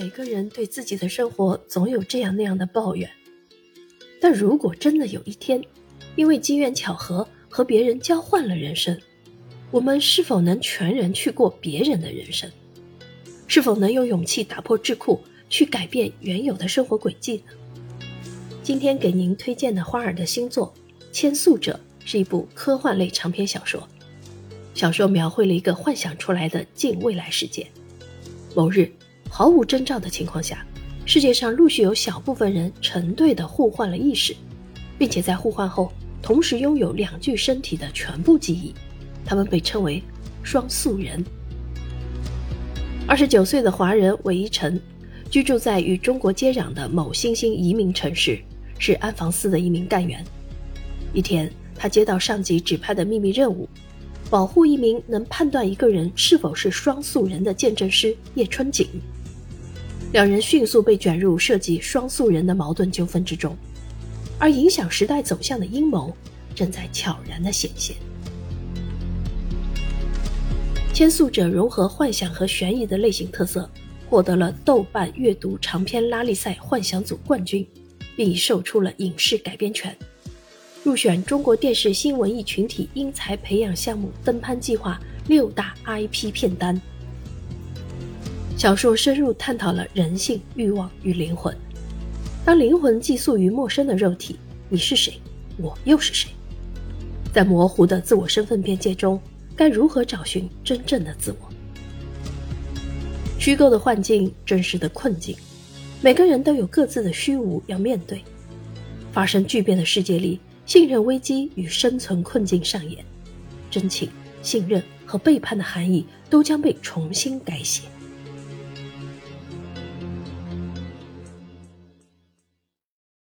每个人对自己的生活总有这样那样的抱怨，但如果真的有一天，因为机缘巧合和别人交换了人生，我们是否能全然去过别人的人生？是否能有勇气打破桎梏，去改变原有的生活轨迹呢？今天给您推荐的花儿的新作《千宿者》是一部科幻类长篇小说，小说描绘了一个幻想出来的近未来世界。某日。毫无征兆的情况下，世界上陆续有小部分人成对的互换了意识，并且在互换后同时拥有两具身体的全部记忆，他们被称为双宿人。二十九岁的华人韦一晨，居住在与中国接壤的某新兴移民城市，是安防司的一名干员。一天，他接到上级指派的秘密任务，保护一名能判断一个人是否是双宿人的见证师叶春锦。两人迅速被卷入涉及双宿人的矛盾纠纷之中，而影响时代走向的阴谋正在悄然的显现。牵宿者融合幻想和悬疑的类型特色，获得了豆瓣阅读长篇拉力赛幻想组冠军，并已售出了影视改编权，入选中国电视新文艺群体英才培养项目登攀计划六大 IP 片单。小说深入探讨了人性、欲望与灵魂。当灵魂寄宿于陌生的肉体，你是谁？我又是谁？在模糊的自我身份边界中，该如何找寻真正的自我？虚构的幻境，真实的困境，每个人都有各自的虚无要面对。发生巨变的世界里，信任危机与生存困境上演，真情、信任和背叛的含义都将被重新改写。